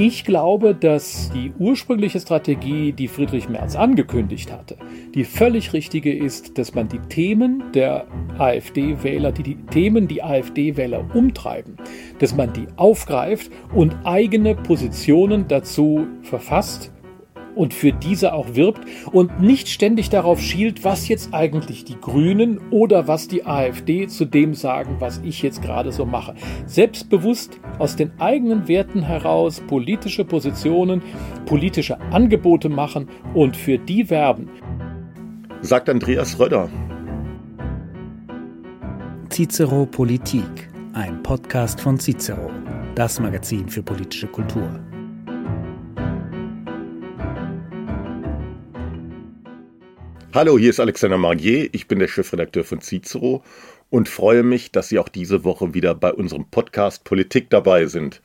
Ich glaube, dass die ursprüngliche Strategie, die Friedrich Merz angekündigt hatte, die völlig richtige ist, dass man die Themen der AfD-Wähler, die, die Themen, die AfD-Wähler umtreiben, dass man die aufgreift und eigene Positionen dazu verfasst und für diese auch wirbt und nicht ständig darauf schielt, was jetzt eigentlich die Grünen oder was die AfD zu dem sagen, was ich jetzt gerade so mache. Selbstbewusst aus den eigenen Werten heraus politische Positionen, politische Angebote machen und für die werben. Sagt Andreas Röder. Cicero Politik, ein Podcast von Cicero, das Magazin für politische Kultur. Hallo, hier ist Alexander Margier. Ich bin der Chefredakteur von Cicero und freue mich, dass Sie auch diese Woche wieder bei unserem Podcast Politik dabei sind.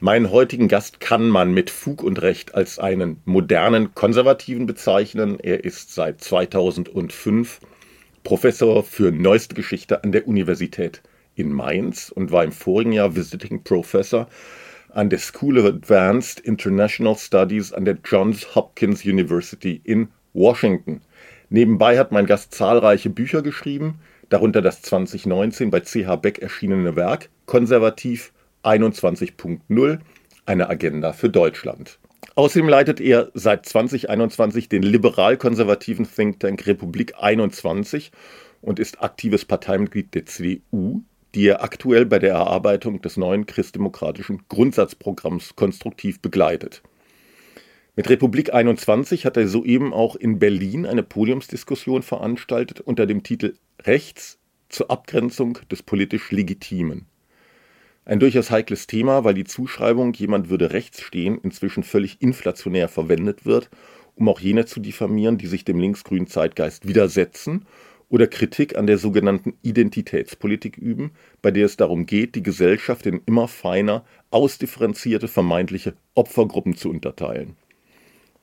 Meinen heutigen Gast kann man mit Fug und Recht als einen modernen Konservativen bezeichnen. Er ist seit 2005 Professor für neueste Geschichte an der Universität in Mainz und war im vorigen Jahr Visiting Professor an der School of Advanced International Studies an der Johns Hopkins University in Washington. Nebenbei hat mein Gast zahlreiche Bücher geschrieben, darunter das 2019 bei CH Beck erschienene Werk Konservativ 21.0, eine Agenda für Deutschland. Außerdem leitet er seit 2021 den liberal-konservativen Think Tank Republik 21 und ist aktives Parteimitglied der CDU, die er aktuell bei der Erarbeitung des neuen christdemokratischen Grundsatzprogramms konstruktiv begleitet. Mit Republik 21 hat er soeben auch in Berlin eine Podiumsdiskussion veranstaltet unter dem Titel Rechts zur Abgrenzung des politisch Legitimen. Ein durchaus heikles Thema, weil die Zuschreibung, jemand würde rechts stehen, inzwischen völlig inflationär verwendet wird, um auch jene zu diffamieren, die sich dem linksgrünen Zeitgeist widersetzen oder Kritik an der sogenannten Identitätspolitik üben, bei der es darum geht, die Gesellschaft in immer feiner, ausdifferenzierte vermeintliche Opfergruppen zu unterteilen.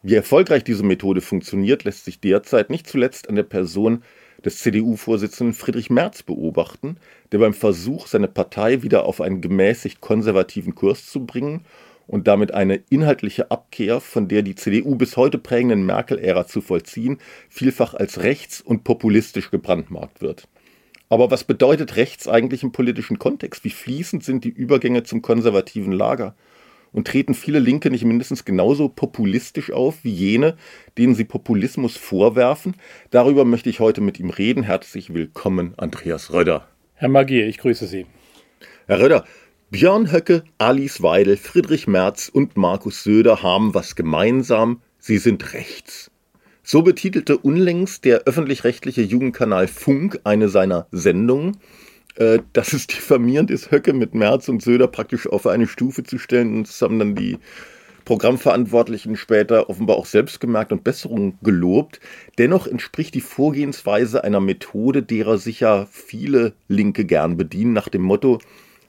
Wie erfolgreich diese Methode funktioniert, lässt sich derzeit nicht zuletzt an der Person des CDU-Vorsitzenden Friedrich Merz beobachten, der beim Versuch, seine Partei wieder auf einen gemäßigt konservativen Kurs zu bringen und damit eine inhaltliche Abkehr von der die CDU bis heute prägenden Merkel-Ära zu vollziehen, vielfach als rechts und populistisch gebrandmarkt wird. Aber was bedeutet rechts eigentlich im politischen Kontext? Wie fließend sind die Übergänge zum konservativen Lager? Und treten viele Linke nicht mindestens genauso populistisch auf wie jene, denen sie Populismus vorwerfen? Darüber möchte ich heute mit ihm reden. Herzlich willkommen, Andreas Röder. Herr Magier, ich grüße Sie. Herr Röder, Björn Höcke, Alice Weidel, Friedrich Merz und Markus Söder haben was gemeinsam. Sie sind rechts. So betitelte unlängst der öffentlich-rechtliche Jugendkanal Funk eine seiner Sendungen dass es diffamierend ist, Höcke mit Merz und Söder praktisch auf eine Stufe zu stellen. Und das haben dann die Programmverantwortlichen später offenbar auch selbst gemerkt und Besserungen gelobt. Dennoch entspricht die Vorgehensweise einer Methode, derer sich ja viele Linke gern bedienen, nach dem Motto,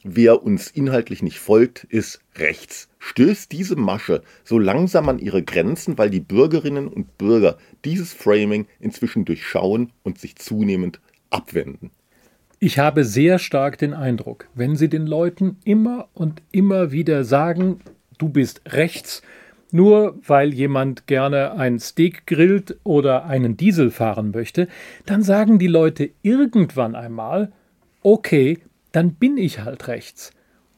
wer uns inhaltlich nicht folgt, ist rechts. Stößt diese Masche so langsam an ihre Grenzen, weil die Bürgerinnen und Bürger dieses Framing inzwischen durchschauen und sich zunehmend abwenden. Ich habe sehr stark den Eindruck, wenn Sie den Leuten immer und immer wieder sagen, du bist rechts, nur weil jemand gerne ein Steak grillt oder einen Diesel fahren möchte, dann sagen die Leute irgendwann einmal, okay, dann bin ich halt rechts.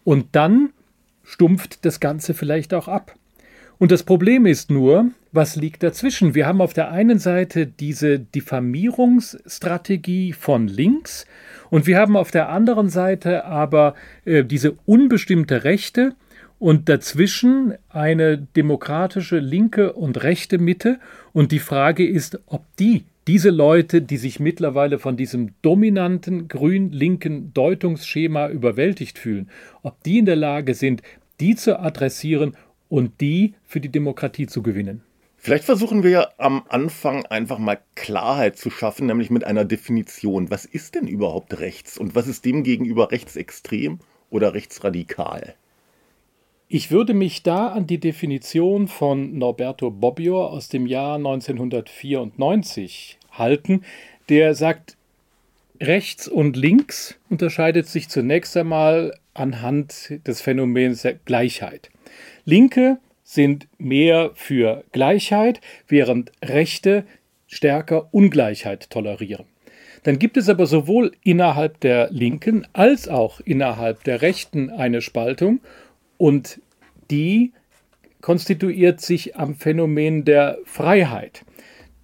Und dann stumpft das Ganze vielleicht auch ab. Und das Problem ist nur, was liegt dazwischen? Wir haben auf der einen Seite diese Diffamierungsstrategie von links und wir haben auf der anderen Seite aber äh, diese unbestimmte Rechte und dazwischen eine demokratische linke und rechte Mitte. Und die Frage ist, ob die, diese Leute, die sich mittlerweile von diesem dominanten grün-linken Deutungsschema überwältigt fühlen, ob die in der Lage sind, die zu adressieren und die für die Demokratie zu gewinnen. Vielleicht versuchen wir am Anfang einfach mal Klarheit zu schaffen, nämlich mit einer Definition. Was ist denn überhaupt rechts und was ist dem gegenüber rechtsextrem oder rechtsradikal? Ich würde mich da an die Definition von Norberto Bobbio aus dem Jahr 1994 halten, der sagt, rechts und links unterscheidet sich zunächst einmal anhand des Phänomens der Gleichheit. Linke sind mehr für Gleichheit, während Rechte stärker Ungleichheit tolerieren. Dann gibt es aber sowohl innerhalb der Linken als auch innerhalb der Rechten eine Spaltung und die konstituiert sich am Phänomen der Freiheit.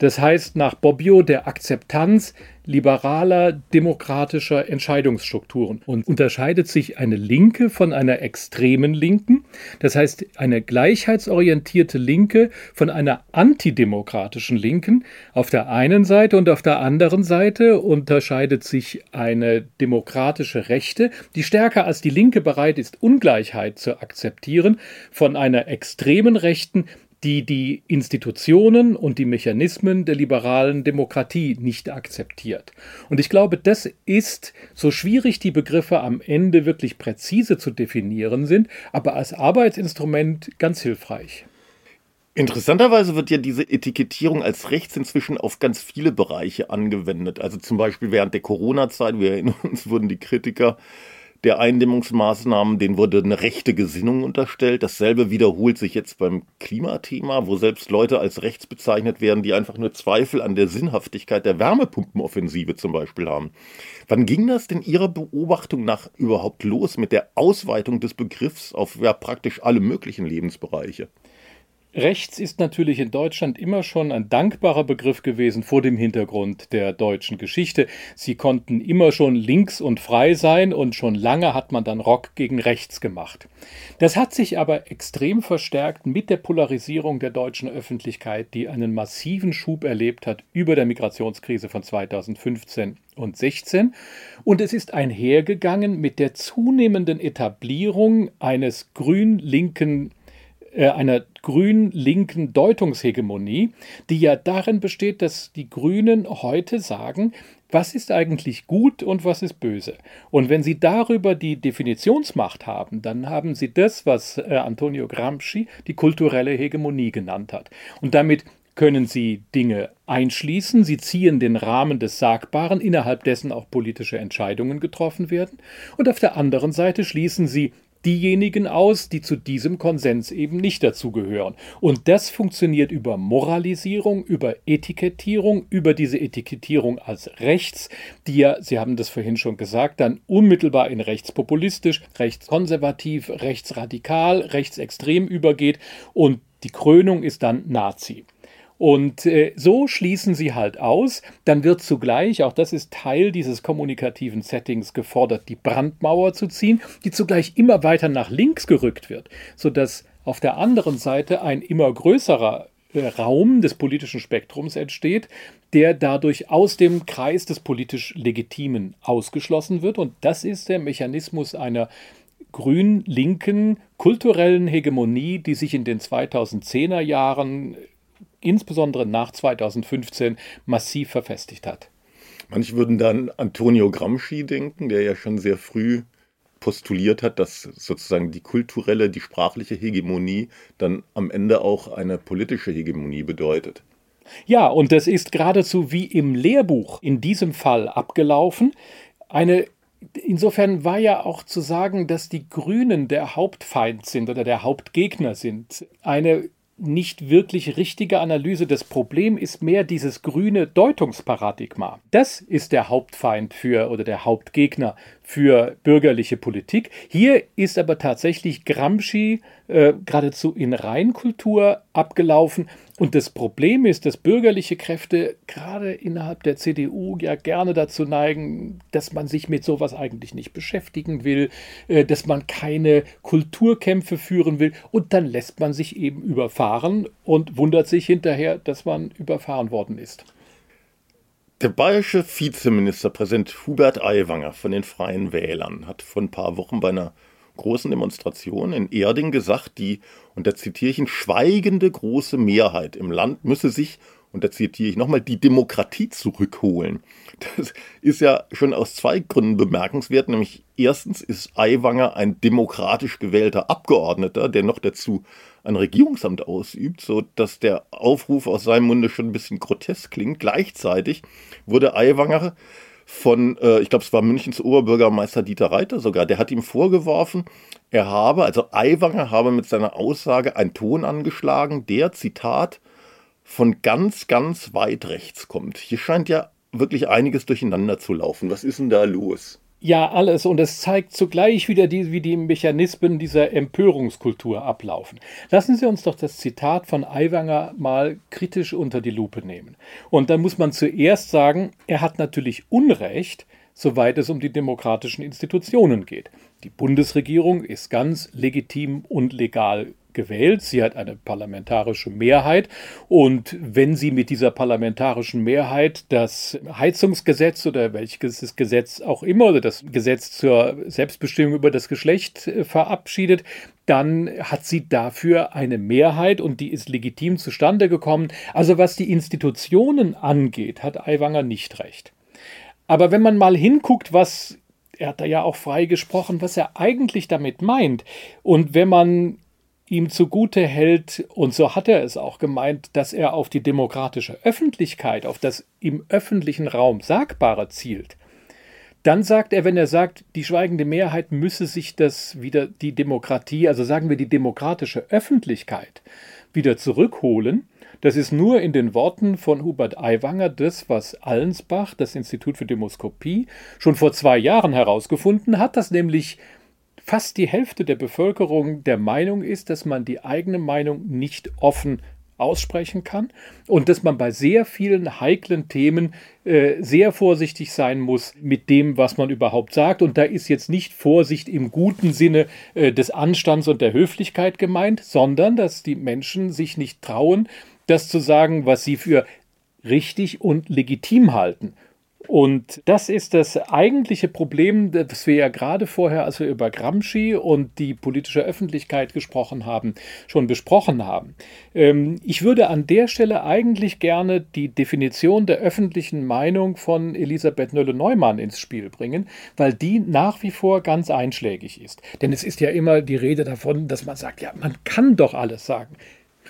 Das heißt nach Bobbio der Akzeptanz liberaler demokratischer Entscheidungsstrukturen. Und unterscheidet sich eine Linke von einer extremen Linken, das heißt eine gleichheitsorientierte Linke von einer antidemokratischen Linken auf der einen Seite und auf der anderen Seite unterscheidet sich eine demokratische Rechte, die stärker als die Linke bereit ist, Ungleichheit zu akzeptieren, von einer extremen Rechten, die die Institutionen und die Mechanismen der liberalen Demokratie nicht akzeptiert. Und ich glaube, das ist, so schwierig die Begriffe am Ende wirklich präzise zu definieren sind, aber als Arbeitsinstrument ganz hilfreich. Interessanterweise wird ja diese Etikettierung als rechts inzwischen auf ganz viele Bereiche angewendet. Also zum Beispiel während der Corona-Zeit, wir erinnern uns, wurden die Kritiker der Eindämmungsmaßnahmen, denen wurde eine rechte Gesinnung unterstellt. Dasselbe wiederholt sich jetzt beim Klimathema, wo selbst Leute als rechts bezeichnet werden, die einfach nur Zweifel an der Sinnhaftigkeit der Wärmepumpenoffensive zum Beispiel haben. Wann ging das denn Ihrer Beobachtung nach überhaupt los mit der Ausweitung des Begriffs auf ja, praktisch alle möglichen Lebensbereiche? Rechts ist natürlich in Deutschland immer schon ein dankbarer Begriff gewesen vor dem Hintergrund der deutschen Geschichte. Sie konnten immer schon links und frei sein und schon lange hat man dann Rock gegen rechts gemacht. Das hat sich aber extrem verstärkt mit der Polarisierung der deutschen Öffentlichkeit, die einen massiven Schub erlebt hat über der Migrationskrise von 2015 und 16 und es ist einhergegangen mit der zunehmenden Etablierung eines grün-linken einer grün-linken Deutungshegemonie, die ja darin besteht, dass die Grünen heute sagen, was ist eigentlich gut und was ist böse. Und wenn Sie darüber die Definitionsmacht haben, dann haben Sie das, was äh, Antonio Gramsci die kulturelle Hegemonie genannt hat. Und damit können Sie Dinge einschließen, Sie ziehen den Rahmen des Sagbaren, innerhalb dessen auch politische Entscheidungen getroffen werden. Und auf der anderen Seite schließen Sie diejenigen aus, die zu diesem Konsens eben nicht dazugehören. Und das funktioniert über Moralisierung, über Etikettierung, über diese Etikettierung als rechts, die ja, Sie haben das vorhin schon gesagt, dann unmittelbar in rechtspopulistisch, rechtskonservativ, rechtsradikal, rechtsextrem übergeht und die Krönung ist dann Nazi. Und äh, so schließen sie halt aus. Dann wird zugleich, auch das ist Teil dieses kommunikativen Settings, gefordert, die Brandmauer zu ziehen, die zugleich immer weiter nach links gerückt wird, sodass auf der anderen Seite ein immer größerer äh, Raum des politischen Spektrums entsteht, der dadurch aus dem Kreis des politisch Legitimen ausgeschlossen wird. Und das ist der Mechanismus einer grün-linken kulturellen Hegemonie, die sich in den 2010er Jahren insbesondere nach 2015 massiv verfestigt hat. Manche würden dann Antonio Gramsci denken, der ja schon sehr früh postuliert hat, dass sozusagen die kulturelle, die sprachliche Hegemonie dann am Ende auch eine politische Hegemonie bedeutet. Ja, und das ist geradezu wie im Lehrbuch in diesem Fall abgelaufen. Eine Insofern war ja auch zu sagen, dass die Grünen der Hauptfeind sind oder der Hauptgegner sind. Eine nicht wirklich richtige Analyse. Das Problem ist mehr dieses grüne Deutungsparadigma. Das ist der Hauptfeind für oder der Hauptgegner für bürgerliche Politik. Hier ist aber tatsächlich Gramsci äh, geradezu in Reinkultur abgelaufen. Und das Problem ist, dass bürgerliche Kräfte gerade innerhalb der CDU ja gerne dazu neigen, dass man sich mit sowas eigentlich nicht beschäftigen will, äh, dass man keine Kulturkämpfe führen will. Und dann lässt man sich eben überfahren und wundert sich hinterher, dass man überfahren worden ist. Der bayerische Vizeministerpräsident Hubert Aiwanger von den Freien Wählern hat vor ein paar Wochen bei einer großen Demonstration in Erding gesagt, die, und da zitiere ich ihn, schweigende große Mehrheit im Land müsse sich, und da zitiere ich nochmal, die Demokratie zurückholen. Das ist ja schon aus zwei Gründen bemerkenswert, nämlich erstens ist Aiwanger ein demokratisch gewählter Abgeordneter, der noch dazu ein Regierungsamt ausübt, so dass der Aufruf aus seinem Munde schon ein bisschen grotesk klingt. Gleichzeitig wurde Aiwanger von, äh, ich glaube, es war Münchens Oberbürgermeister Dieter Reiter sogar, der hat ihm vorgeworfen, er habe, also Aiwanger habe mit seiner Aussage einen Ton angeschlagen, der, Zitat, von ganz, ganz weit rechts kommt. Hier scheint ja wirklich einiges durcheinander zu laufen. Was ist denn da los? Ja, alles. Und es zeigt zugleich wieder, die, wie die Mechanismen dieser Empörungskultur ablaufen. Lassen Sie uns doch das Zitat von Aiwanger mal kritisch unter die Lupe nehmen. Und dann muss man zuerst sagen, er hat natürlich Unrecht, soweit es um die demokratischen Institutionen geht. Die Bundesregierung ist ganz legitim und legal gewählt. Sie hat eine parlamentarische Mehrheit. Und wenn sie mit dieser parlamentarischen Mehrheit das Heizungsgesetz oder welches Gesetz auch immer oder das Gesetz zur Selbstbestimmung über das Geschlecht äh, verabschiedet, dann hat sie dafür eine Mehrheit und die ist legitim zustande gekommen. Also was die Institutionen angeht, hat Aiwanger nicht recht. Aber wenn man mal hinguckt, was er hat da ja auch frei gesprochen, was er eigentlich damit meint. Und wenn man ihm zugute hält, und so hat er es auch gemeint, dass er auf die demokratische Öffentlichkeit, auf das im öffentlichen Raum Sagbare zielt, dann sagt er, wenn er sagt, die schweigende Mehrheit müsse sich das wieder, die Demokratie, also sagen wir die demokratische Öffentlichkeit, wieder zurückholen, das ist nur in den Worten von Hubert Aiwanger das, was Allensbach, das Institut für Demoskopie, schon vor zwei Jahren herausgefunden hat, dass nämlich fast die Hälfte der Bevölkerung der Meinung ist, dass man die eigene Meinung nicht offen aussprechen kann und dass man bei sehr vielen heiklen Themen äh, sehr vorsichtig sein muss mit dem, was man überhaupt sagt. Und da ist jetzt nicht Vorsicht im guten Sinne äh, des Anstands und der Höflichkeit gemeint, sondern dass die Menschen sich nicht trauen, das zu sagen, was sie für richtig und legitim halten. Und das ist das eigentliche Problem, das wir ja gerade vorher, als wir über Gramsci und die politische Öffentlichkeit gesprochen haben, schon besprochen haben. Ähm, ich würde an der Stelle eigentlich gerne die Definition der öffentlichen Meinung von Elisabeth Nölle-Neumann ins Spiel bringen, weil die nach wie vor ganz einschlägig ist. Denn es ist ja immer die Rede davon, dass man sagt, ja, man kann doch alles sagen.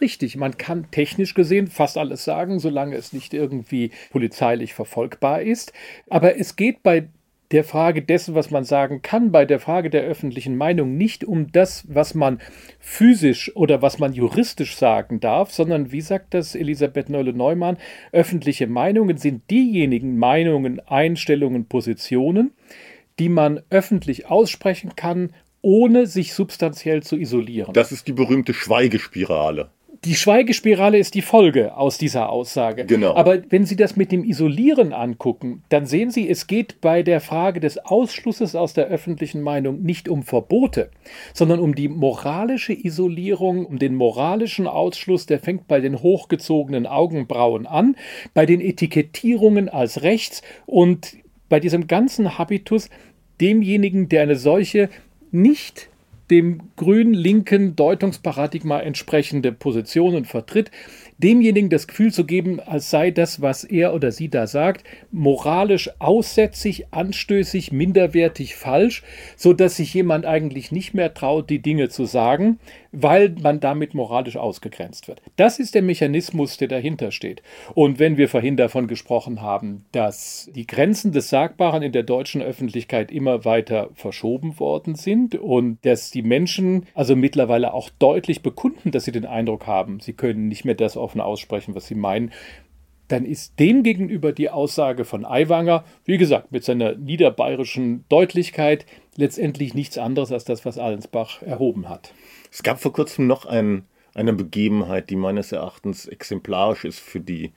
Richtig, man kann technisch gesehen fast alles sagen, solange es nicht irgendwie polizeilich verfolgbar ist. Aber es geht bei der Frage dessen, was man sagen kann, bei der Frage der öffentlichen Meinung nicht um das, was man physisch oder was man juristisch sagen darf, sondern wie sagt das Elisabeth Neule-Neumann, öffentliche Meinungen sind diejenigen Meinungen, Einstellungen, Positionen, die man öffentlich aussprechen kann, ohne sich substanziell zu isolieren. Das ist die berühmte Schweigespirale. Die Schweigespirale ist die Folge aus dieser Aussage. Genau. Aber wenn Sie das mit dem Isolieren angucken, dann sehen Sie, es geht bei der Frage des Ausschlusses aus der öffentlichen Meinung nicht um Verbote, sondern um die moralische Isolierung, um den moralischen Ausschluss, der fängt bei den hochgezogenen Augenbrauen an, bei den Etikettierungen als rechts und bei diesem ganzen Habitus demjenigen, der eine solche nicht dem grün-linken Deutungsparadigma entsprechende Positionen vertritt, demjenigen das Gefühl zu geben, als sei das, was er oder sie da sagt, moralisch aussätzig, anstößig, minderwertig, falsch, so dass sich jemand eigentlich nicht mehr traut, die Dinge zu sagen, weil man damit moralisch ausgegrenzt wird. Das ist der Mechanismus, der dahinter steht. Und wenn wir vorhin davon gesprochen haben, dass die Grenzen des Sagbaren in der deutschen Öffentlichkeit immer weiter verschoben worden sind und dass die Menschen also mittlerweile auch deutlich bekunden, dass sie den Eindruck haben, sie können nicht mehr das offen aussprechen, was sie meinen, dann ist dem gegenüber die Aussage von Aiwanger, wie gesagt, mit seiner niederbayerischen Deutlichkeit letztendlich nichts anderes als das, was Allensbach erhoben hat. Es gab vor kurzem noch ein, eine Begebenheit, die meines Erachtens exemplarisch ist für die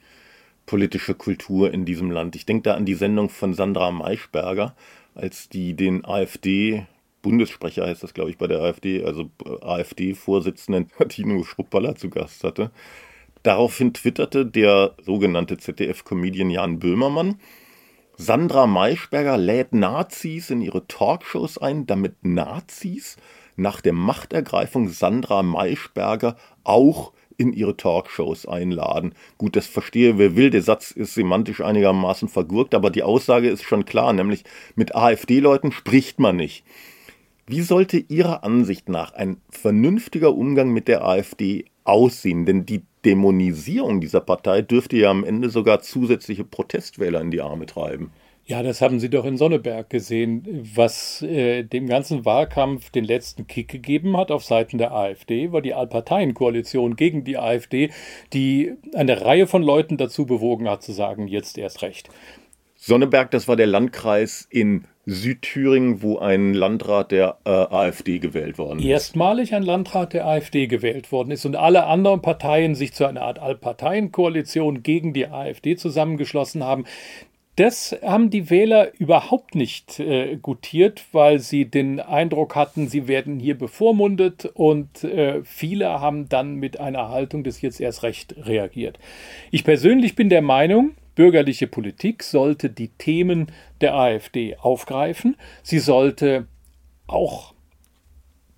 politische Kultur in diesem Land. Ich denke da an die Sendung von Sandra Maischberger, als die den AfD Bundessprecher heißt das, glaube ich, bei der AfD, also AfD-Vorsitzenden Tino Schruppaller zu Gast hatte. Daraufhin twitterte der sogenannte ZDF-Comedian Jan Böhmermann, Sandra Maischberger lädt Nazis in ihre Talkshows ein, damit Nazis nach der Machtergreifung Sandra Maischberger auch in ihre Talkshows einladen. Gut, das verstehe, wer will. Der Satz ist semantisch einigermaßen vergurkt, aber die Aussage ist schon klar, nämlich mit AfD-Leuten spricht man nicht. Wie sollte Ihrer Ansicht nach ein vernünftiger Umgang mit der AfD aussehen? Denn die Dämonisierung dieser Partei dürfte ja am Ende sogar zusätzliche Protestwähler in die Arme treiben. Ja, das haben Sie doch in Sonneberg gesehen, was äh, dem ganzen Wahlkampf den letzten Kick gegeben hat auf Seiten der AfD, war die Allparteienkoalition gegen die AfD, die eine Reihe von Leuten dazu bewogen hat zu sagen, jetzt erst recht. Sonneberg, das war der Landkreis in Südthüringen, wo ein Landrat der äh, AfD gewählt worden ist. Erstmalig ein Landrat der AfD gewählt worden ist und alle anderen Parteien sich zu einer Art Allparteienkoalition gegen die AfD zusammengeschlossen haben. Das haben die Wähler überhaupt nicht äh, gutiert, weil sie den Eindruck hatten, sie werden hier bevormundet und äh, viele haben dann mit einer Haltung des jetzt erst recht reagiert. Ich persönlich bin der Meinung, bürgerliche Politik sollte die Themen der AfD aufgreifen. Sie sollte auch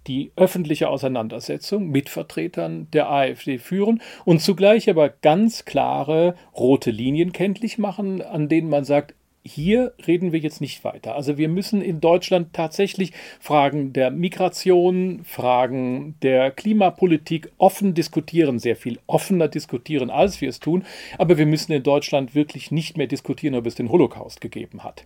die öffentliche Auseinandersetzung mit Vertretern der AfD führen und zugleich aber ganz klare rote Linien kenntlich machen, an denen man sagt, hier reden wir jetzt nicht weiter. Also wir müssen in Deutschland tatsächlich Fragen der Migration, Fragen der Klimapolitik offen diskutieren, sehr viel offener diskutieren, als wir es tun. Aber wir müssen in Deutschland wirklich nicht mehr diskutieren, ob es den Holocaust gegeben hat.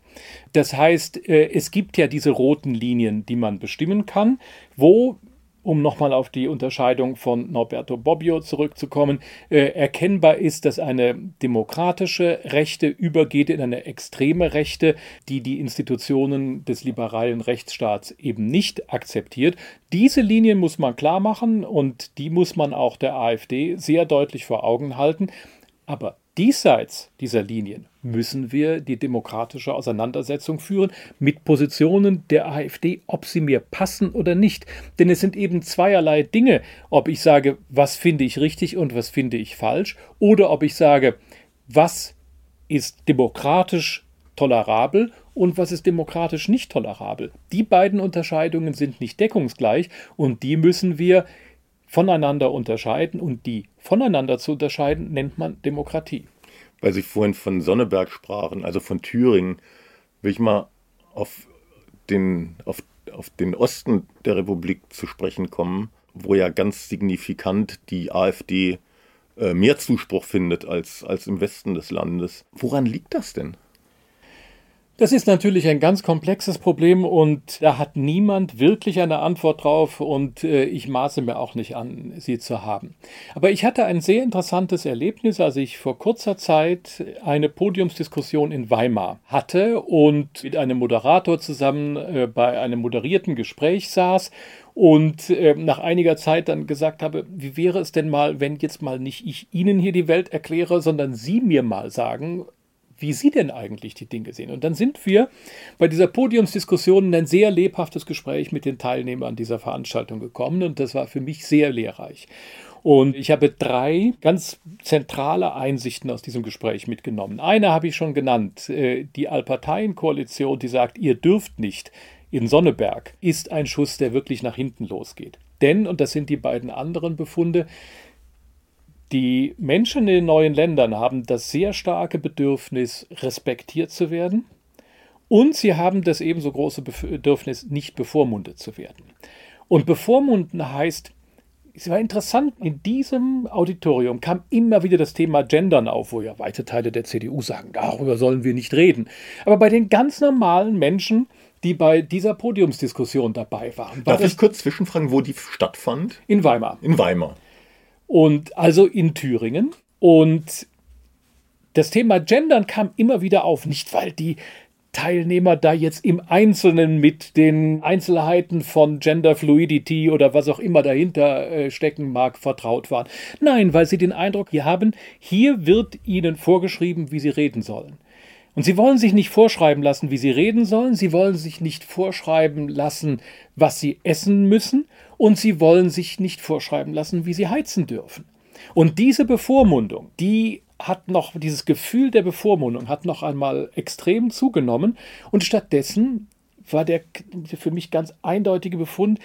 Das heißt, äh, es gibt ja diese roten Linien, die man bestimmen kann, wo um nochmal auf die Unterscheidung von Norberto Bobbio zurückzukommen, äh, erkennbar ist, dass eine demokratische Rechte übergeht in eine extreme Rechte, die die Institutionen des liberalen Rechtsstaats eben nicht akzeptiert. Diese Linien muss man klar machen und die muss man auch der AfD sehr deutlich vor Augen halten. Aber Diesseits dieser Linien müssen wir die demokratische Auseinandersetzung führen mit Positionen der AfD, ob sie mir passen oder nicht. Denn es sind eben zweierlei Dinge, ob ich sage, was finde ich richtig und was finde ich falsch, oder ob ich sage, was ist demokratisch tolerabel und was ist demokratisch nicht tolerabel. Die beiden Unterscheidungen sind nicht deckungsgleich und die müssen wir voneinander unterscheiden und die voneinander zu unterscheiden nennt man Demokratie. Weil Sie vorhin von Sonneberg sprachen, also von Thüringen, will ich mal auf den, auf, auf den Osten der Republik zu sprechen kommen, wo ja ganz signifikant die AfD äh, mehr Zuspruch findet als, als im Westen des Landes. Woran liegt das denn? Das ist natürlich ein ganz komplexes Problem und da hat niemand wirklich eine Antwort drauf und äh, ich maße mir auch nicht an, sie zu haben. Aber ich hatte ein sehr interessantes Erlebnis, als ich vor kurzer Zeit eine Podiumsdiskussion in Weimar hatte und mit einem Moderator zusammen äh, bei einem moderierten Gespräch saß und äh, nach einiger Zeit dann gesagt habe, wie wäre es denn mal, wenn jetzt mal nicht ich Ihnen hier die Welt erkläre, sondern Sie mir mal sagen, wie Sie denn eigentlich die Dinge sehen. Und dann sind wir bei dieser Podiumsdiskussion in ein sehr lebhaftes Gespräch mit den Teilnehmern dieser Veranstaltung gekommen und das war für mich sehr lehrreich. Und ich habe drei ganz zentrale Einsichten aus diesem Gespräch mitgenommen. Eine habe ich schon genannt, äh, die Allparteienkoalition, die sagt, ihr dürft nicht in Sonneberg, ist ein Schuss, der wirklich nach hinten losgeht. Denn, und das sind die beiden anderen Befunde, die Menschen in den neuen Ländern haben das sehr starke Bedürfnis, respektiert zu werden. Und sie haben das ebenso große Bedürfnis, nicht bevormundet zu werden. Und bevormunden heißt, es war interessant, in diesem Auditorium kam immer wieder das Thema Gendern auf, wo ja weite Teile der CDU sagen, darüber sollen wir nicht reden. Aber bei den ganz normalen Menschen, die bei dieser Podiumsdiskussion dabei waren. War Darf ich kurz zwischenfragen, wo die stattfand? In Weimar. In Weimar. Und also in Thüringen. Und das Thema Gendern kam immer wieder auf, nicht weil die Teilnehmer da jetzt im Einzelnen mit den Einzelheiten von Gender Fluidity oder was auch immer dahinter äh, stecken mag, vertraut waren. Nein, weil sie den Eindruck hier haben, hier wird ihnen vorgeschrieben, wie sie reden sollen. Und sie wollen sich nicht vorschreiben lassen, wie sie reden sollen, sie wollen sich nicht vorschreiben lassen, was sie essen müssen, und sie wollen sich nicht vorschreiben lassen, wie sie heizen dürfen. Und diese Bevormundung, die hat noch, dieses Gefühl der Bevormundung hat noch einmal extrem zugenommen und stattdessen war der für mich ganz eindeutige Befund,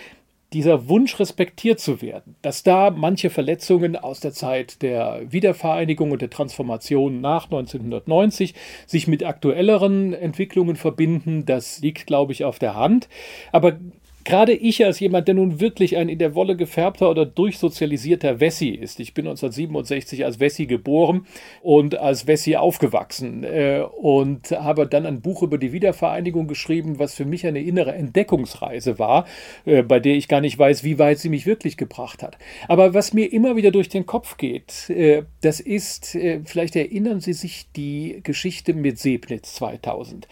dieser Wunsch respektiert zu werden, dass da manche Verletzungen aus der Zeit der Wiedervereinigung und der Transformation nach 1990 sich mit aktuelleren Entwicklungen verbinden, das liegt, glaube ich, auf der Hand. Aber gerade ich als jemand, der nun wirklich ein in der Wolle gefärbter oder durchsozialisierter Wessi ist. Ich bin 1967 als Wessi geboren und als Wessi aufgewachsen äh, und habe dann ein Buch über die Wiedervereinigung geschrieben, was für mich eine innere Entdeckungsreise war, äh, bei der ich gar nicht weiß, wie weit sie mich wirklich gebracht hat. Aber was mir immer wieder durch den Kopf geht, äh, das ist, äh, vielleicht erinnern Sie sich die Geschichte mit Sebnitz 2000.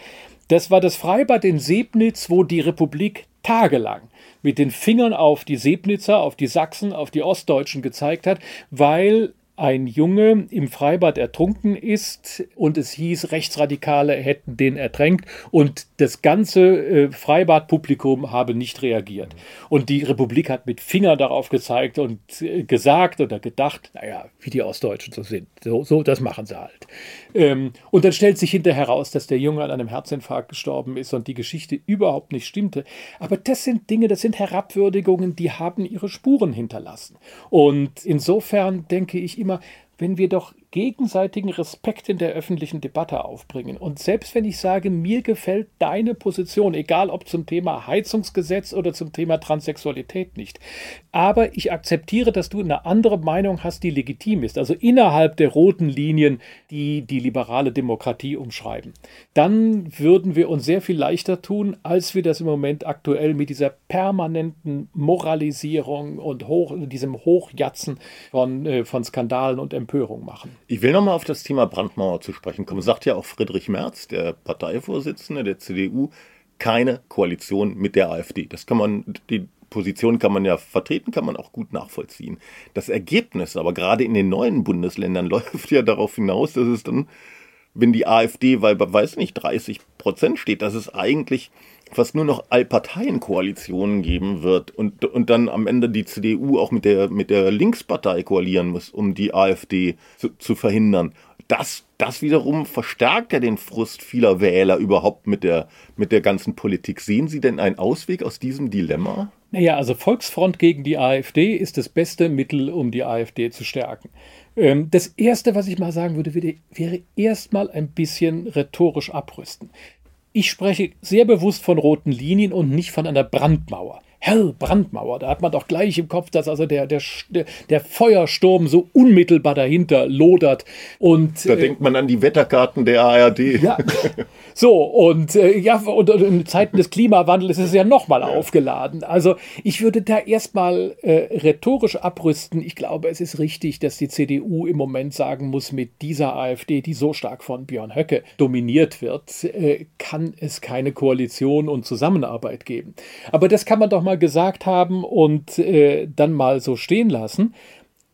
Das war das Freibad in Sebnitz, wo die Republik tagelang mit den Fingern auf die Sebnitzer, auf die Sachsen, auf die Ostdeutschen gezeigt hat, weil ein Junge im Freibad ertrunken ist und es hieß, Rechtsradikale hätten den ertränkt und das ganze äh, Freibadpublikum habe nicht reagiert. Und die Republik hat mit Finger darauf gezeigt und äh, gesagt oder gedacht, naja, wie die Ostdeutschen so sind. So, so das machen sie halt. Ähm, und dann stellt sich hinterher heraus, dass der Junge an einem Herzinfarkt gestorben ist und die Geschichte überhaupt nicht stimmte. Aber das sind Dinge, das sind Herabwürdigungen, die haben ihre Spuren hinterlassen. Und insofern denke ich immer, wenn wir doch gegenseitigen Respekt in der öffentlichen Debatte aufbringen. Und selbst wenn ich sage, mir gefällt deine Position, egal ob zum Thema Heizungsgesetz oder zum Thema Transsexualität nicht, aber ich akzeptiere, dass du eine andere Meinung hast, die legitim ist, also innerhalb der roten Linien, die die liberale Demokratie umschreiben, dann würden wir uns sehr viel leichter tun, als wir das im Moment aktuell mit dieser permanenten Moralisierung und hoch, diesem Hochjatzen von, äh, von Skandalen und Empörung machen. Ich will nochmal auf das Thema Brandmauer zu sprechen kommen. Sagt ja auch Friedrich Merz, der Parteivorsitzende der CDU, keine Koalition mit der AfD. Das kann man, die Position kann man ja vertreten, kann man auch gut nachvollziehen. Das Ergebnis aber gerade in den neuen Bundesländern läuft ja darauf hinaus, dass es dann, wenn die AfD bei, weiß nicht, 30 Prozent steht, dass es eigentlich fast nur noch Allparteienkoalitionen geben wird und, und dann am Ende die CDU auch mit der, mit der Linkspartei koalieren muss, um die AfD zu, zu verhindern. Das, das wiederum verstärkt ja den Frust vieler Wähler überhaupt mit der, mit der ganzen Politik. Sehen Sie denn einen Ausweg aus diesem Dilemma? Naja, also Volksfront gegen die AfD ist das beste Mittel, um die AfD zu stärken. Ähm, das Erste, was ich mal sagen würde, wäre erstmal ein bisschen rhetorisch abrüsten. Ich spreche sehr bewusst von roten Linien und nicht von einer Brandmauer. Hell, Brandmauer, da hat man doch gleich im Kopf, dass also der, der, der Feuersturm so unmittelbar dahinter lodert. Und, da äh, denkt man an die Wetterkarten der ARD. Ja, so, und äh, ja, und, und, in Zeiten des Klimawandels ist es ja nochmal ja. aufgeladen. Also ich würde da erstmal äh, rhetorisch abrüsten. Ich glaube, es ist richtig, dass die CDU im Moment sagen muss, mit dieser AfD, die so stark von Björn Höcke dominiert wird, äh, kann es keine Koalition und Zusammenarbeit geben. Aber das kann man doch mal mal gesagt haben und äh, dann mal so stehen lassen.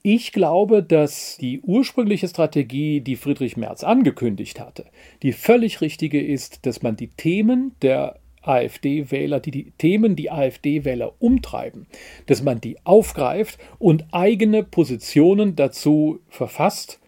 Ich glaube, dass die ursprüngliche Strategie, die Friedrich Merz angekündigt hatte, die völlig richtige ist, dass man die Themen der AfD-Wähler, die, die Themen, die AfD-Wähler umtreiben, dass man die aufgreift und eigene Positionen dazu verfasst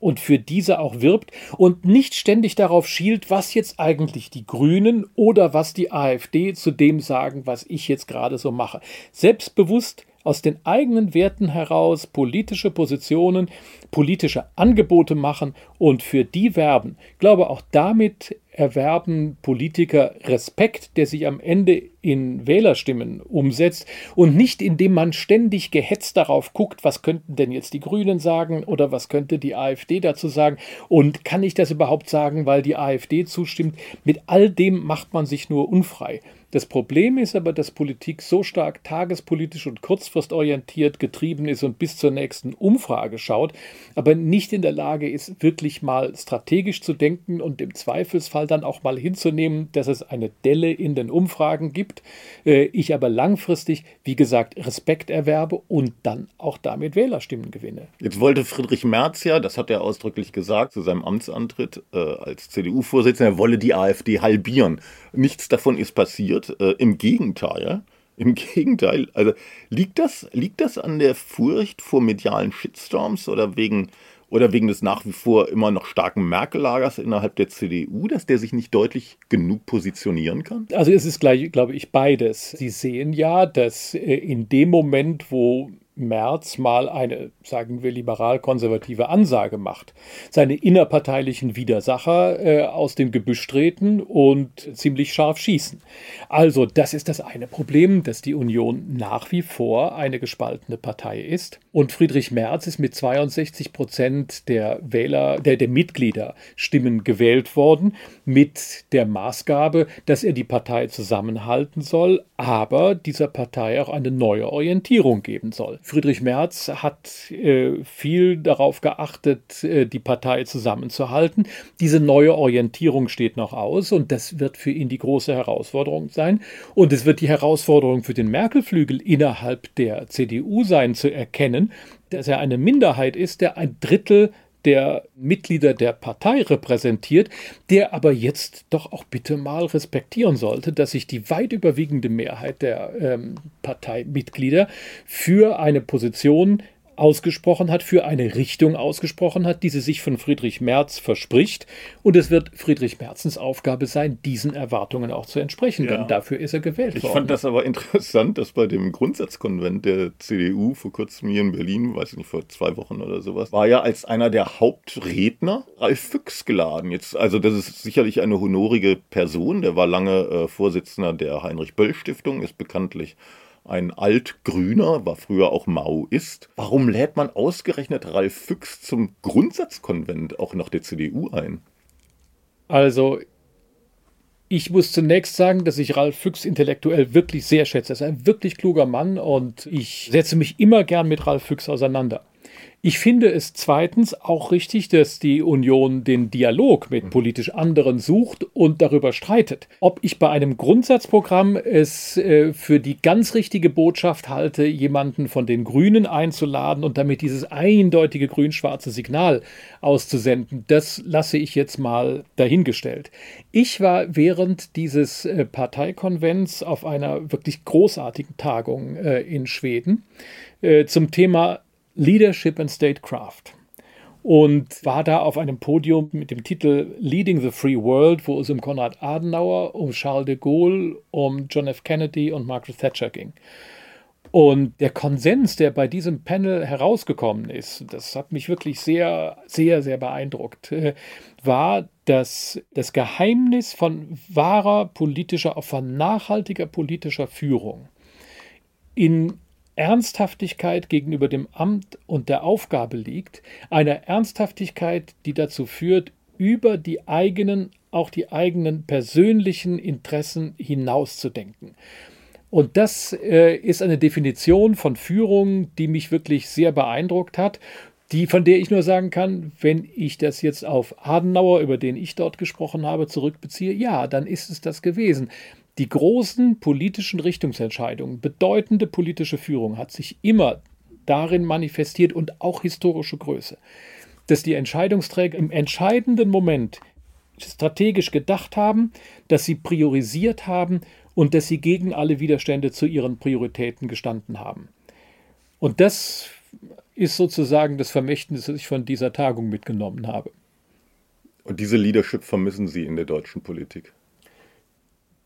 und für diese auch wirbt und nicht ständig darauf schielt, was jetzt eigentlich die Grünen oder was die AfD zu dem sagen, was ich jetzt gerade so mache. Selbstbewusst aus den eigenen Werten heraus politische Positionen, politische Angebote machen und für die werben. Ich glaube, auch damit erwerben Politiker Respekt, der sich am Ende in Wählerstimmen umsetzt und nicht indem man ständig gehetzt darauf guckt, was könnten denn jetzt die Grünen sagen oder was könnte die AfD dazu sagen und kann ich das überhaupt sagen, weil die AfD zustimmt. Mit all dem macht man sich nur unfrei. Das Problem ist aber, dass Politik so stark tagespolitisch und kurzfristorientiert getrieben ist und bis zur nächsten Umfrage schaut, aber nicht in der Lage ist, wirklich mal strategisch zu denken und im Zweifelsfall dann auch mal hinzunehmen, dass es eine Delle in den Umfragen gibt. Äh, ich aber langfristig, wie gesagt, Respekt erwerbe und dann auch damit Wählerstimmen gewinne. Jetzt wollte Friedrich Merz ja, das hat er ausdrücklich gesagt zu seinem Amtsantritt äh, als CDU-Vorsitzender, er wolle die AfD halbieren. Nichts davon ist passiert. Äh, Im Gegenteil, im Gegenteil. Also liegt das, liegt das an der Furcht vor medialen Shitstorms oder wegen, oder wegen des nach wie vor immer noch starken Merkel-Lagers innerhalb der CDU, dass der sich nicht deutlich genug positionieren kann? Also es ist gleich, glaube ich, beides. Sie sehen ja, dass äh, in dem Moment, wo Merz mal eine, sagen wir, liberal-konservative Ansage macht, seine innerparteilichen Widersacher äh, aus dem Gebüsch treten und ziemlich scharf schießen. Also, das ist das eine Problem, dass die Union nach wie vor eine gespaltene Partei ist. Und Friedrich Merz ist mit 62 Prozent der Wähler, der, der Mitgliederstimmen gewählt worden, mit der Maßgabe, dass er die Partei zusammenhalten soll, aber dieser Partei auch eine neue Orientierung geben soll. Friedrich Merz hat äh, viel darauf geachtet, äh, die Partei zusammenzuhalten. Diese neue Orientierung steht noch aus und das wird für ihn die große Herausforderung sein. Und es wird die Herausforderung für den Merkel-Flügel innerhalb der CDU sein, zu erkennen, dass er eine Minderheit ist, der ein Drittel der Mitglieder der Partei repräsentiert, der aber jetzt doch auch bitte mal respektieren sollte, dass sich die weit überwiegende Mehrheit der ähm, Parteimitglieder für eine Position ausgesprochen hat, für eine Richtung ausgesprochen hat, die sie sich von Friedrich Merz verspricht. Und es wird Friedrich Merzens Aufgabe sein, diesen Erwartungen auch zu entsprechen, ja. denn dafür ist er gewählt ich worden. Ich fand das aber interessant, dass bei dem Grundsatzkonvent der CDU vor kurzem hier in Berlin, weiß ich nicht, vor zwei Wochen oder sowas, war ja als einer der Hauptredner Ralf Füchs geladen. Jetzt, also das ist sicherlich eine honorige Person, der war lange äh, Vorsitzender der Heinrich-Böll-Stiftung, ist bekanntlich ein Altgrüner, war früher auch Maoist. Warum lädt man ausgerechnet Ralf Füchs zum Grundsatzkonvent auch noch der CDU ein? Also, ich muss zunächst sagen, dass ich Ralf Füchs intellektuell wirklich sehr schätze. Er ist ein wirklich kluger Mann und ich setze mich immer gern mit Ralf Füchs auseinander. Ich finde es zweitens auch richtig, dass die Union den Dialog mit mhm. politisch anderen sucht und darüber streitet. Ob ich bei einem Grundsatzprogramm es äh, für die ganz richtige Botschaft halte, jemanden von den Grünen einzuladen und damit dieses eindeutige grün-schwarze Signal auszusenden, das lasse ich jetzt mal dahingestellt. Ich war während dieses äh, Parteikonvents auf einer wirklich großartigen Tagung äh, in Schweden zum Thema Leadership and Statecraft und war da auf einem Podium mit dem Titel Leading the Free World, wo es um Konrad Adenauer, um Charles de Gaulle, um John F. Kennedy und Margaret Thatcher ging. Und der Konsens, der bei diesem Panel herausgekommen ist, das hat mich wirklich sehr, sehr, sehr beeindruckt, äh, war, dass das Geheimnis von wahrer politischer, auch von nachhaltiger politischer Führung in Ernsthaftigkeit gegenüber dem Amt und der Aufgabe liegt, eine Ernsthaftigkeit, die dazu führt, über die eigenen, auch die eigenen persönlichen Interessen hinauszudenken. Und das äh, ist eine Definition von Führung, die mich wirklich sehr beeindruckt hat, die, von der ich nur sagen kann, wenn ich das jetzt auf Adenauer, über den ich dort gesprochen habe, zurückbeziehe, ja, dann ist es das gewesen. Die großen politischen Richtungsentscheidungen, bedeutende politische Führung hat sich immer darin manifestiert und auch historische Größe, dass die Entscheidungsträger im entscheidenden Moment strategisch gedacht haben, dass sie priorisiert haben und dass sie gegen alle Widerstände zu ihren Prioritäten gestanden haben. Und das ist sozusagen das Vermächtnis, das ich von dieser Tagung mitgenommen habe. Und diese Leadership vermissen Sie in der deutschen Politik?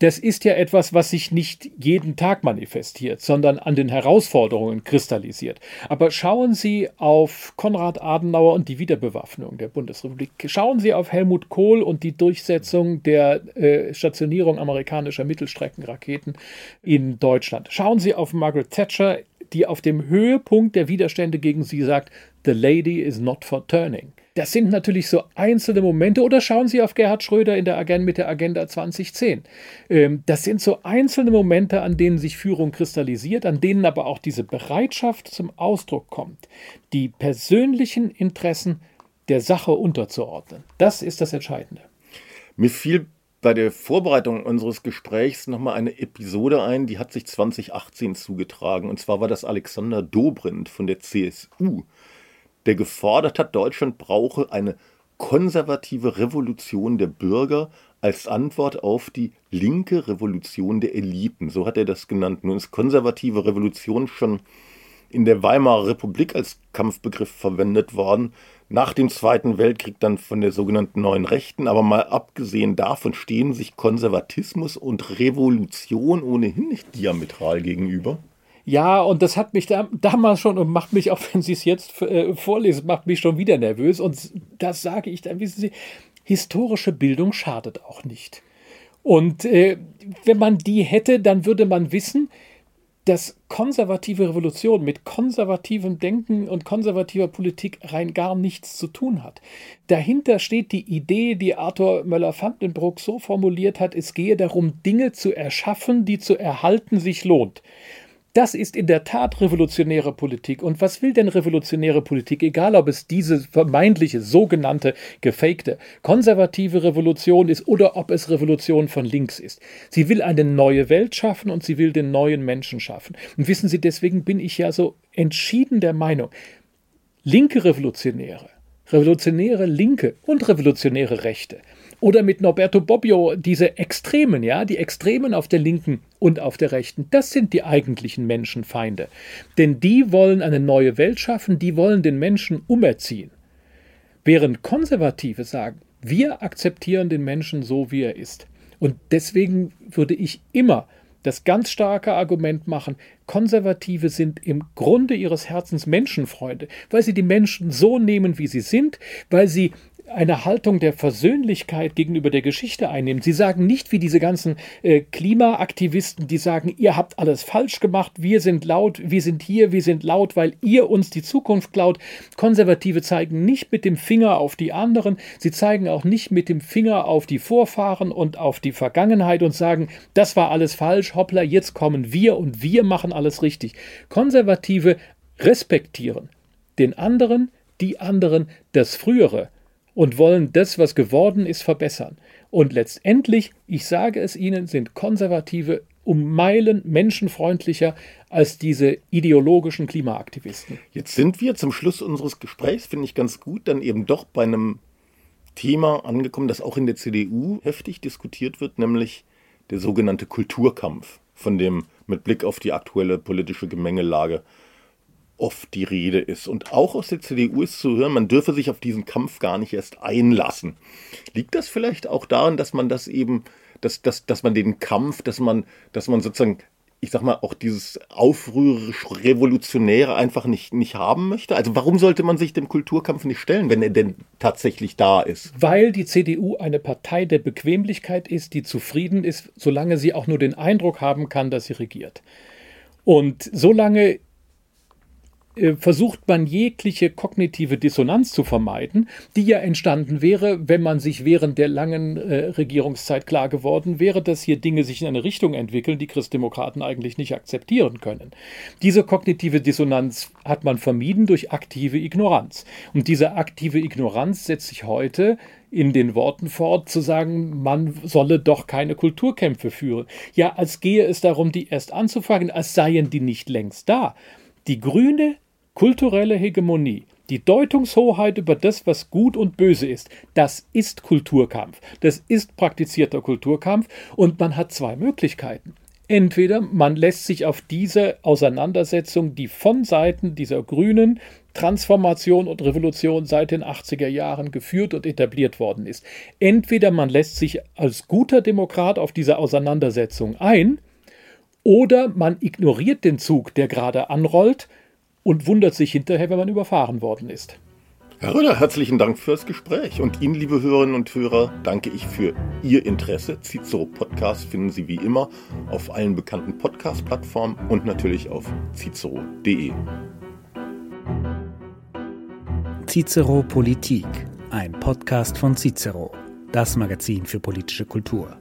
Das ist ja etwas, was sich nicht jeden Tag manifestiert, sondern an den Herausforderungen kristallisiert. Aber schauen Sie auf Konrad Adenauer und die Wiederbewaffnung der Bundesrepublik. Schauen Sie auf Helmut Kohl und die Durchsetzung der äh, Stationierung amerikanischer Mittelstreckenraketen in Deutschland. Schauen Sie auf Margaret Thatcher, die auf dem Höhepunkt der Widerstände gegen sie sagt, The lady is not for turning. Das sind natürlich so einzelne Momente. Oder schauen Sie auf Gerhard Schröder in der Agenda mit der Agenda 2010. Ähm, das sind so einzelne Momente, an denen sich Führung kristallisiert, an denen aber auch diese Bereitschaft zum Ausdruck kommt, die persönlichen Interessen der Sache unterzuordnen. Das ist das Entscheidende. Mir fiel bei der Vorbereitung unseres Gesprächs nochmal eine Episode ein, die hat sich 2018 zugetragen. Und zwar war das Alexander Dobrindt von der CSU der gefordert hat, Deutschland brauche eine konservative Revolution der Bürger als Antwort auf die linke Revolution der Eliten. So hat er das genannt. Nun ist konservative Revolution schon in der Weimarer Republik als Kampfbegriff verwendet worden, nach dem Zweiten Weltkrieg dann von der sogenannten Neuen Rechten. Aber mal abgesehen davon stehen sich Konservatismus und Revolution ohnehin nicht diametral gegenüber. Ja, und das hat mich da, damals schon und macht mich, auch wenn Sie es jetzt äh, vorlesen, macht mich schon wieder nervös. Und das sage ich dann, wissen Sie, historische Bildung schadet auch nicht. Und äh, wenn man die hätte, dann würde man wissen, dass konservative Revolution mit konservativem Denken und konservativer Politik rein gar nichts zu tun hat. Dahinter steht die Idee, die Arthur Möller-Vandenbruck so formuliert hat, es gehe darum, Dinge zu erschaffen, die zu erhalten sich lohnt. Das ist in der Tat revolutionäre Politik. Und was will denn revolutionäre Politik? Egal, ob es diese vermeintliche, sogenannte, gefakte, konservative Revolution ist oder ob es Revolution von links ist. Sie will eine neue Welt schaffen und sie will den neuen Menschen schaffen. Und wissen Sie, deswegen bin ich ja so entschieden der Meinung, linke Revolutionäre, revolutionäre Linke und revolutionäre Rechte oder mit Norberto Bobbio diese Extremen, ja, die Extremen auf der linken und auf der rechten, das sind die eigentlichen Menschenfeinde. Denn die wollen eine neue Welt schaffen, die wollen den Menschen umerziehen. Während Konservative sagen, wir akzeptieren den Menschen so, wie er ist. Und deswegen würde ich immer das ganz starke Argument machen, Konservative sind im Grunde ihres Herzens Menschenfreunde, weil sie die Menschen so nehmen, wie sie sind, weil sie eine Haltung der Versöhnlichkeit gegenüber der Geschichte einnehmen. Sie sagen nicht wie diese ganzen äh, Klimaaktivisten, die sagen, ihr habt alles falsch gemacht, wir sind laut, wir sind hier, wir sind laut, weil ihr uns die Zukunft klaut. Konservative zeigen nicht mit dem Finger auf die anderen, sie zeigen auch nicht mit dem Finger auf die Vorfahren und auf die Vergangenheit und sagen, das war alles falsch, hoppla, jetzt kommen wir und wir machen alles richtig. Konservative respektieren den anderen, die anderen, das Frühere und wollen das, was geworden ist, verbessern. Und letztendlich, ich sage es Ihnen, sind Konservative um Meilen menschenfreundlicher als diese ideologischen Klimaaktivisten. Jetzt sind wir zum Schluss unseres Gesprächs, finde ich ganz gut, dann eben doch bei einem Thema angekommen, das auch in der CDU heftig diskutiert wird, nämlich der sogenannte Kulturkampf, von dem mit Blick auf die aktuelle politische Gemengelage oft die Rede ist. Und auch aus der CDU ist zu hören, man dürfe sich auf diesen Kampf gar nicht erst einlassen. Liegt das vielleicht auch daran, dass man das eben, dass, dass, dass man den Kampf, dass man, dass man sozusagen ich sag mal, auch dieses aufrührerisch-revolutionäre einfach nicht, nicht haben möchte? Also warum sollte man sich dem Kulturkampf nicht stellen, wenn er denn tatsächlich da ist? Weil die CDU eine Partei der Bequemlichkeit ist, die zufrieden ist, solange sie auch nur den Eindruck haben kann, dass sie regiert. Und solange versucht man jegliche kognitive Dissonanz zu vermeiden, die ja entstanden wäre, wenn man sich während der langen äh, Regierungszeit klar geworden wäre, dass hier Dinge sich in eine Richtung entwickeln, die Christdemokraten eigentlich nicht akzeptieren können. Diese kognitive Dissonanz hat man vermieden durch aktive Ignoranz. Und diese aktive Ignoranz setzt sich heute in den Worten fort, zu sagen, man solle doch keine Kulturkämpfe führen. Ja, als gehe es darum, die erst anzufangen, als seien die nicht längst da. Die grüne kulturelle Hegemonie, die Deutungshoheit über das, was gut und böse ist, das ist Kulturkampf. Das ist praktizierter Kulturkampf und man hat zwei Möglichkeiten. Entweder man lässt sich auf diese Auseinandersetzung, die von Seiten dieser grünen Transformation und Revolution seit den 80er Jahren geführt und etabliert worden ist. Entweder man lässt sich als guter Demokrat auf diese Auseinandersetzung ein, oder man ignoriert den Zug, der gerade anrollt, und wundert sich hinterher, wenn man überfahren worden ist. Herr Röder, herzlichen Dank fürs Gespräch. Und Ihnen, liebe Hörerinnen und Hörer, danke ich für Ihr Interesse. Cicero Podcast finden Sie wie immer auf allen bekannten Podcast-Plattformen und natürlich auf cicero.de. Cicero Politik, ein Podcast von Cicero, das Magazin für politische Kultur.